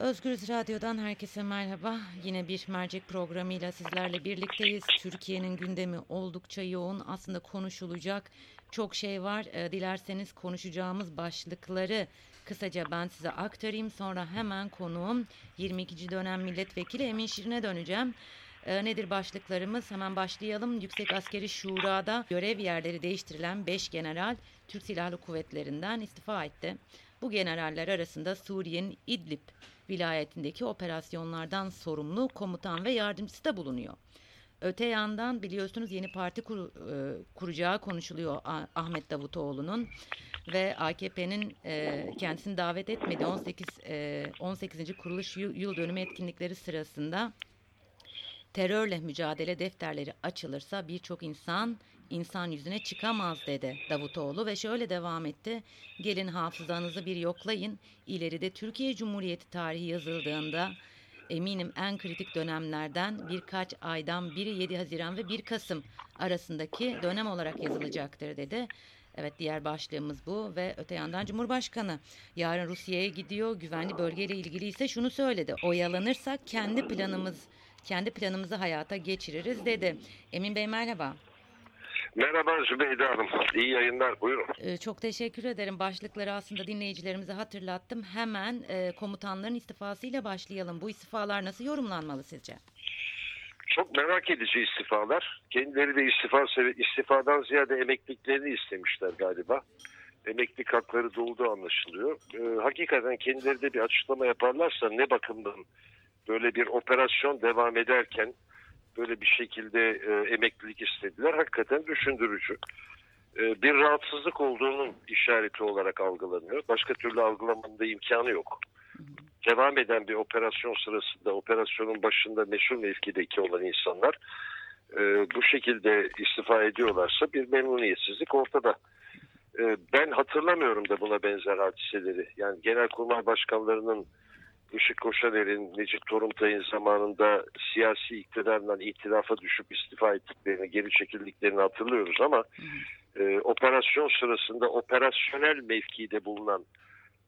Özgürüz Radyo'dan herkese merhaba. Yine bir mercek programıyla sizlerle birlikteyiz. Türkiye'nin gündemi oldukça yoğun. Aslında konuşulacak çok şey var. E, dilerseniz konuşacağımız başlıkları kısaca ben size aktarayım. Sonra hemen konuğum 22. dönem milletvekili Emin Şirin'e döneceğim. E, nedir başlıklarımız? Hemen başlayalım. Yüksek Askeri Şura'da görev yerleri değiştirilen 5 general Türk Silahlı Kuvvetleri'nden istifa etti. Bu generaller arasında Suriye'nin İdlib vilayetindeki operasyonlardan sorumlu komutan ve yardımcısı da bulunuyor. Öte yandan biliyorsunuz yeni parti kur, e, kuracağı konuşuluyor Ahmet Davutoğlu'nun ve AKP'nin e, kendisini davet etmedi 18 e, 18. kuruluş yıl dönümü etkinlikleri sırasında terörle mücadele defterleri açılırsa birçok insan insan yüzüne çıkamaz dedi Davutoğlu ve şöyle devam etti. Gelin hafızanızı bir yoklayın. İleride Türkiye Cumhuriyeti tarihi yazıldığında eminim en kritik dönemlerden birkaç aydan biri 7 Haziran ve 1 Kasım arasındaki dönem olarak yazılacaktır dedi. Evet diğer başlığımız bu ve öte yandan Cumhurbaşkanı yarın Rusya'ya gidiyor. Güvenli bölgeyle ilgili ise şunu söyledi. Oyalanırsak kendi planımız kendi planımızı hayata geçiririz dedi. Emin Bey merhaba. Merhaba Zübeyde Hanım. İyi yayınlar. Buyurun. Ee, çok teşekkür ederim. Başlıkları aslında dinleyicilerimize hatırlattım. Hemen e, komutanların istifasıyla başlayalım. Bu istifalar nasıl yorumlanmalı sizce? Çok merak edici istifalar. Kendileri de istifa istifadan ziyade emekliliklerini istemişler galiba. Emeklilik hakları dolduğu anlaşılıyor. Ee, hakikaten kendileri de bir açıklama yaparlarsa ne bakımdan böyle bir operasyon devam ederken böyle bir şekilde e, emeklilik istediler. Hakikaten düşündürücü. E, bir rahatsızlık olduğunun işareti olarak algılanıyor. Başka türlü algılamanın da imkanı yok. Devam eden bir operasyon sırasında operasyonun başında meşhur mevkideki olan insanlar e, bu şekilde istifa ediyorlarsa bir memnuniyetsizlik ortada. E, ben hatırlamıyorum da buna benzer hadiseleri. Yani genelkurmay başkanlarının Işık Koşaner'in, Necip Toruntay'ın zamanında siyasi iktidarla itilafa düşüp istifa ettiklerini, geri çekildiklerini hatırlıyoruz ama e, operasyon sırasında operasyonel mevkide bulunan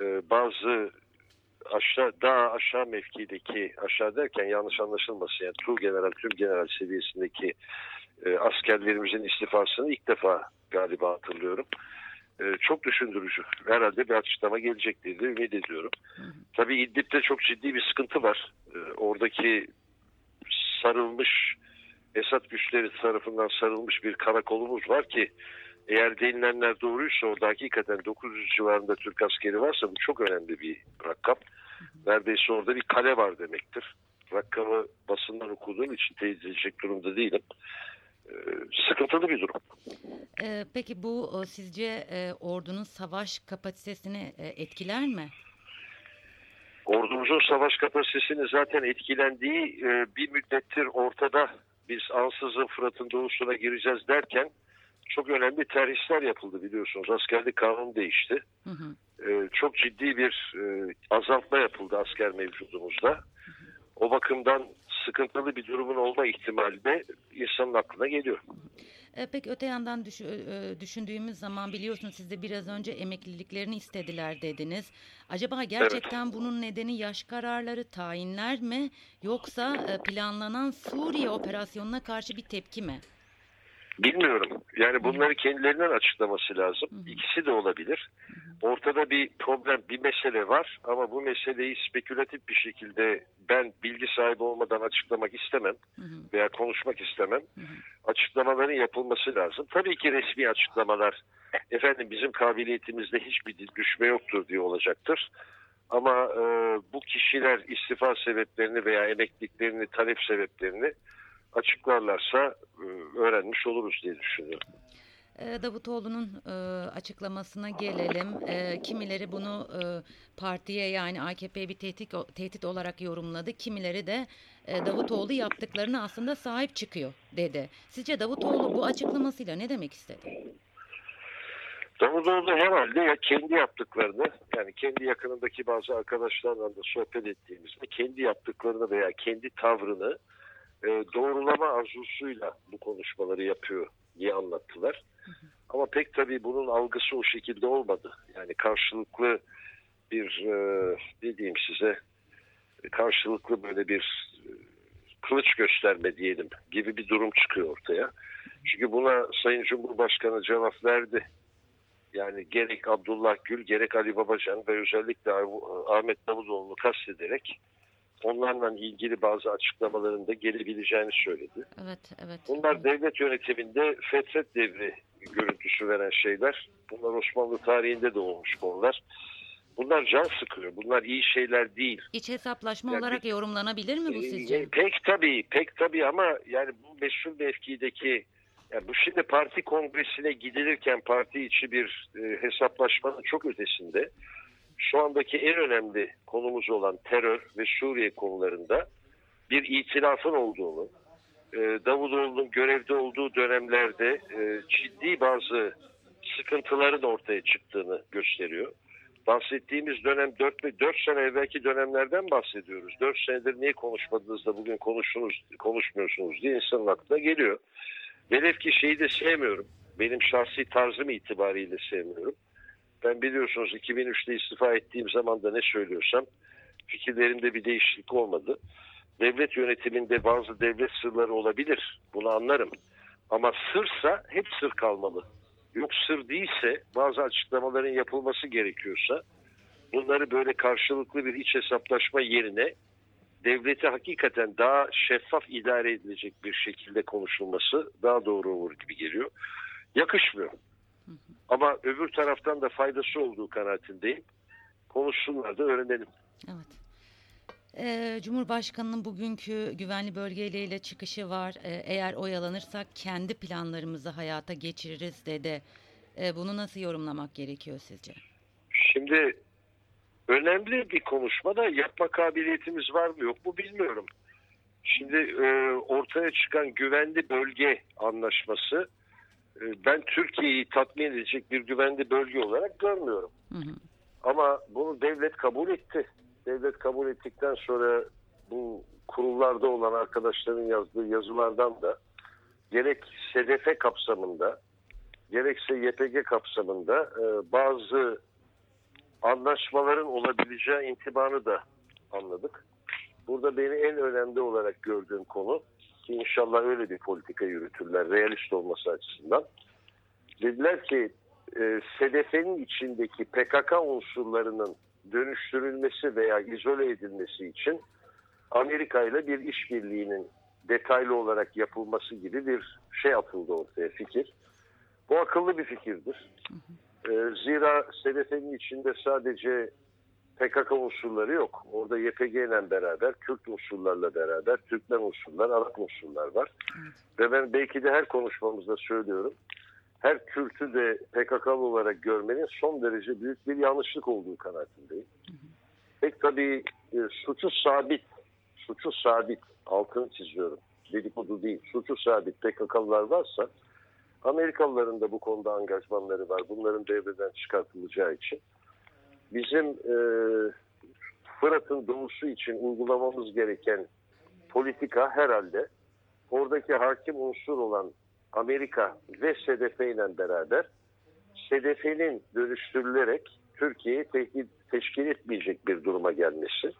e, bazı aşağı daha aşağı mevkideki aşağı derken yanlış anlaşılmasın yani tur general tüm general seviyesindeki e, askerlerimizin istifasını ilk defa galiba hatırlıyorum. E, çok düşündürücü. Herhalde bir açıklama gelecek diye ümit ediyorum. Tabii İdlib'de çok ciddi bir sıkıntı var. E, oradaki sarılmış Esad güçleri tarafından sarılmış bir karakolumuz var ki eğer denilenler doğruysa orada hakikaten 900 civarında Türk askeri varsa bu çok önemli bir rakam. Neredeyse orada bir kale var demektir. Rakamı basından okuduğum için teyit edecek durumda değilim. Ee, sıkıntılı bir durum. Ee, peki bu sizce e, ordunun savaş kapasitesini e, etkiler mi? Ordumuzun savaş kapasitesini zaten etkilendiği e, bir müddettir ortada. Biz ansızın Fırat'ın doğusuna gireceğiz derken çok önemli terhisler yapıldı biliyorsunuz. Askerlik kanunu değişti. Hı hı. Çok ciddi bir azaltma yapıldı asker mevcudumuzda. Hı hı. O bakımdan sıkıntılı bir durumun olma ihtimali de insanın aklına geliyor. E, peki öte yandan düş, e, düşündüğümüz zaman biliyorsunuz siz de biraz önce emekliliklerini istediler dediniz. Acaba gerçekten evet. bunun nedeni yaş kararları, tayinler mi yoksa e, planlanan Suriye operasyonuna karşı bir tepki mi? Bilmiyorum. Yani bunları kendilerinden açıklaması lazım. İkisi de olabilir. Ortada bir problem, bir mesele var ama bu meseleyi spekülatif bir şekilde ben bilgi sahibi olmadan açıklamak istemem veya konuşmak istemem. Açıklamaların yapılması lazım. Tabii ki resmi açıklamalar efendim bizim kabiliyetimizde hiçbir düşme yoktur diye olacaktır. Ama e, bu kişiler istifa sebeplerini veya emekliliklerini, talep sebeplerini açıklarlarsa e, öğrenmiş oluruz diye düşünüyorum. E, Davutoğlu'nun e, açıklamasına gelelim. E, kimileri bunu e, partiye yani AKP'ye bir tehdit, tehdit olarak yorumladı. Kimileri de e, Davutoğlu yaptıklarını aslında sahip çıkıyor dedi. Sizce Davutoğlu bu açıklamasıyla ne demek istedi? Davutoğlu herhalde ya kendi yaptıklarını yani kendi yakınındaki bazı arkadaşlarla da sohbet ettiğimizde kendi yaptıklarını veya kendi tavrını e, doğrulama arzusuyla bu konuşmaları yapıyor diye anlattılar. Ama pek tabii bunun algısı o şekilde olmadı. Yani karşılıklı bir e, ne diyeyim size karşılıklı böyle bir e, kılıç gösterme diyelim gibi bir durum çıkıyor ortaya. Çünkü buna Sayın Cumhurbaşkanı cevap verdi. Yani gerek Abdullah Gül gerek Ali Babacan ve özellikle Ahmet Davutoğlu'nu kastederek onlarla ilgili bazı açıklamalarında gelebileceğini söyledi. Evet, evet. Bunlar devlet yönetiminde fetret devri görüntüsü veren şeyler. Bunlar Osmanlı tarihinde de olmuş konular. Bunlar can sıkıyor. Bunlar iyi şeyler değil. İç hesaplaşma Yani- olarak yorumlanabilir mi bu Ee, sizce? Pek tabii, pek tabii ama yani bu meşhur mevkideki yani bu şimdi parti kongresine gidilirken parti içi bir e, hesaplaşmanın çok ötesinde şu andaki en önemli konumuz olan terör ve Suriye konularında bir itilafın olduğunu, e, Davutoğlu'nun görevde olduğu dönemlerde e, ciddi bazı sıkıntıların ortaya çıktığını gösteriyor. Bahsettiğimiz dönem 4, 4 sene evvelki dönemlerden bahsediyoruz. 4 senedir niye konuşmadınız da bugün konuştunuz, konuşmuyorsunuz diye insanın aklına geliyor. Velev ki şeyi de sevmiyorum. Benim şahsi tarzım itibariyle sevmiyorum. Ben biliyorsunuz 2003'te istifa ettiğim zaman da ne söylüyorsam fikirlerimde bir değişiklik olmadı. Devlet yönetiminde bazı devlet sırları olabilir. Bunu anlarım. Ama sırsa hep sır kalmalı. Yok sır değilse bazı açıklamaların yapılması gerekiyorsa bunları böyle karşılıklı bir iç hesaplaşma yerine devleti hakikaten daha şeffaf idare edilecek bir şekilde konuşulması daha doğru olur gibi geliyor. Yakışmıyor. Ama öbür taraftan da faydası olduğu kanaatindeyim. Konuşsunlar da öğrenelim. Evet. Ee, Cumhurbaşkanının bugünkü güvenli bölgeleriyle çıkışı var. Ee, eğer oyalanırsak kendi planlarımızı hayata geçiririz dedi. Ee, bunu nasıl yorumlamak gerekiyor sizce? Şimdi önemli bir konuşma da yapma kabiliyetimiz var mı yok mu bilmiyorum. Şimdi e, ortaya çıkan güvenli bölge anlaşması ben Türkiye'yi tatmin edecek bir güvenli bölge olarak görmüyorum. Hı hı. Ama bunu devlet kabul etti. Devlet kabul ettikten sonra bu kurullarda olan arkadaşların yazdığı yazılardan da gerek SDF kapsamında gerekse YPG kapsamında e, bazı anlaşmaların olabileceği intibanı da anladık. Burada beni en önemli olarak gördüğüm konu ki inşallah öyle bir politika yürütürler realist olması açısından. Dediler ki e, SDF'nin içindeki PKK unsurlarının dönüştürülmesi veya izole edilmesi için Amerika ile bir işbirliğinin detaylı olarak yapılması gibi bir şey atıldı ortaya fikir. Bu akıllı bir fikirdir. Ee, zira SDF'nin içinde sadece PKK unsurları yok. Orada YPG ile beraber, Kürt unsurlarla beraber, Türkmen unsurlar, Arap unsurlar var. Ve ben belki de her konuşmamızda söylüyorum. Her Kürt'ü de PKK'lı olarak görmenin son derece büyük bir yanlışlık olduğu kanaatindeyim. Pek tabii e, suçu sabit, suçu sabit, altını çiziyorum. Dedikodu değil, suçu sabit PKK'lılar varsa Amerikalıların da bu konuda angajmanları var. Bunların devreden çıkartılacağı için. Bizim e, Fırat'ın doğusu için uygulamamız gereken politika herhalde oradaki hakim unsur olan Amerika ve SDF ile beraber SDF'nin dönüştürülerek Türkiye'yi tehdit teşkil etmeyecek bir duruma gelmesi.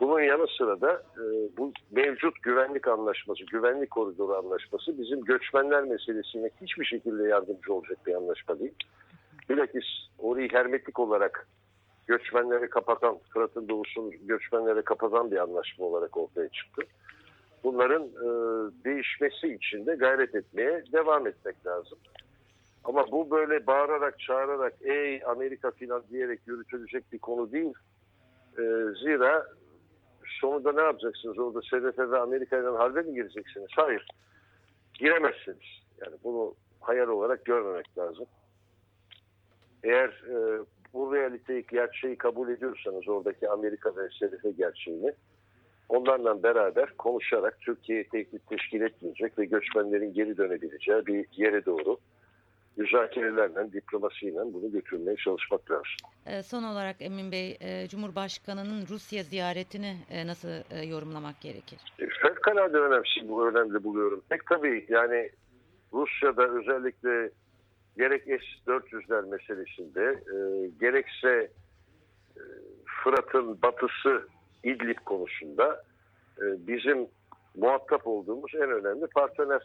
Bunun yanı sıra da e, bu mevcut güvenlik anlaşması, güvenlik koridoru anlaşması bizim göçmenler meselesine hiçbir şekilde yardımcı olacak bir anlaşma değil. Bilakis orayı hermetik olarak göçmenleri kapatan, Fırat'ın doğusunu göçmenlere kapatan bir anlaşma olarak ortaya çıktı. Bunların e, değişmesi için de gayret etmeye devam etmek lazım. Ama bu böyle bağırarak, çağırarak, ey Amerika filan diyerek yürütülecek bir konu değil. E, zira sonunda ne yapacaksınız? Orada SDF ve Amerika ile harbe mi gireceksiniz? Hayır. Giremezsiniz. Yani bunu hayal olarak görmemek lazım. Eğer e, bu realiteyi, gerçeği kabul ediyorsanız oradaki Amerika ve SDF gerçeğini onlarla beraber konuşarak Türkiye'yi tehdit teşkil etmeyecek ve göçmenlerin geri dönebileceği bir yere doğru müzakerelerle, diplomasiyle bunu götürmeye çalışmak lazım. Ee, son olarak Emin Bey, e, Cumhurbaşkanı'nın Rusya ziyaretini e, nasıl e, yorumlamak gerekir? Fevkalade önemli, bu önemli buluyorum. Pek tabii yani Rusya'da özellikle gerek S-400'ler meselesinde e, gerekse e, Fırat'ın batısı İdlib konusunda e, bizim muhatap olduğumuz en önemli partner.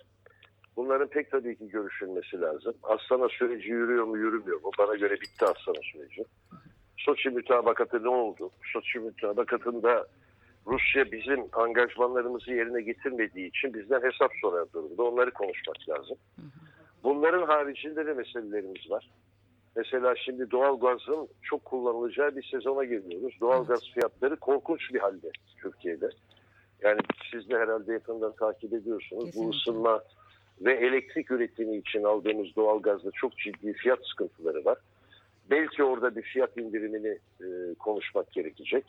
Bunların pek tabii ki görüşülmesi lazım. Astana süreci yürüyor mu yürümüyor mu? Bana göre bitti Astana süreci. Soçi mütabakatı ne oldu? Soçi mütabakatında Rusya bizim angajmanlarımızı yerine getirmediği için bizden hesap sorar durumda. Onları konuşmak lazım. Bunların haricinde de meselelerimiz var. Mesela şimdi doğalgazın çok kullanılacağı bir sezona giriyoruz. Doğalgaz fiyatları korkunç bir halde Türkiye'de. Yani siz de herhalde yakından takip ediyorsunuz. Kesinlikle. Bu ısınma ve elektrik üretimi için aldığımız doğalgazda çok ciddi fiyat sıkıntıları var. Belki orada bir fiyat indirimini e, konuşmak gerekecek.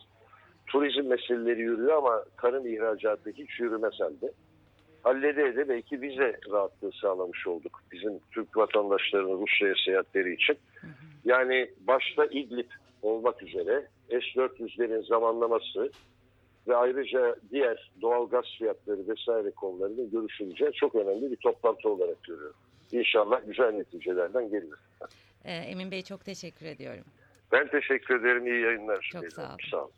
Turizm meseleleri yürüyor ama tarım ihracatı hiç yürümez halde. Hallede de belki vize rahatlığı sağlamış olduk bizim Türk vatandaşlarının Rusya'ya seyahatleri için. Yani başta İdlib olmak üzere S-400'lerin zamanlaması ve ayrıca diğer doğalgaz fiyatları vesaire konularının görüşüleceği çok önemli bir toplantı olarak görüyorum. İnşallah güzel neticelerden gelir. Ee, Emin Bey çok teşekkür ediyorum. Ben teşekkür ederim. İyi yayınlar. Çok sağ olun. Sağ olun.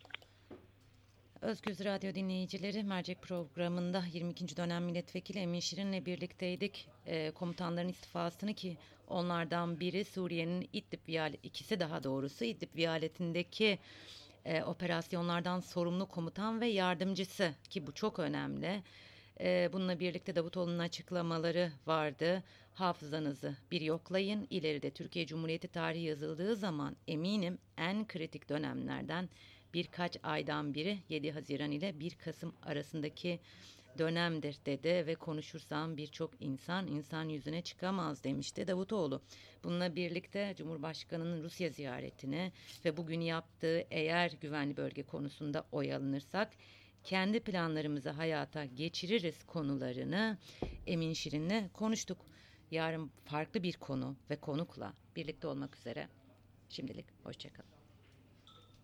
Özgüz Radyo dinleyicileri mercek programında 22. dönem milletvekili Emin Şirin'le birlikteydik. Ee, komutanların istifasını ki onlardan biri Suriye'nin İdlib viyalet, ikisi daha doğrusu İdlib viyaletindeki e, operasyonlardan sorumlu komutan ve yardımcısı ki bu çok önemli. Ee, bununla birlikte Davutoğlu'nun açıklamaları vardı. Hafızanızı bir yoklayın. İleride Türkiye Cumhuriyeti tarihi yazıldığı zaman eminim en kritik dönemlerden birkaç aydan biri 7 Haziran ile 1 Kasım arasındaki dönemdir dedi ve konuşursam birçok insan insan yüzüne çıkamaz demişti Davutoğlu. Bununla birlikte Cumhurbaşkanı'nın Rusya ziyaretini ve bugün yaptığı eğer güvenli bölge konusunda oy alınırsak kendi planlarımızı hayata geçiririz konularını Emin Şirin'le konuştuk. Yarın farklı bir konu ve konukla birlikte olmak üzere. Şimdilik hoşçakalın.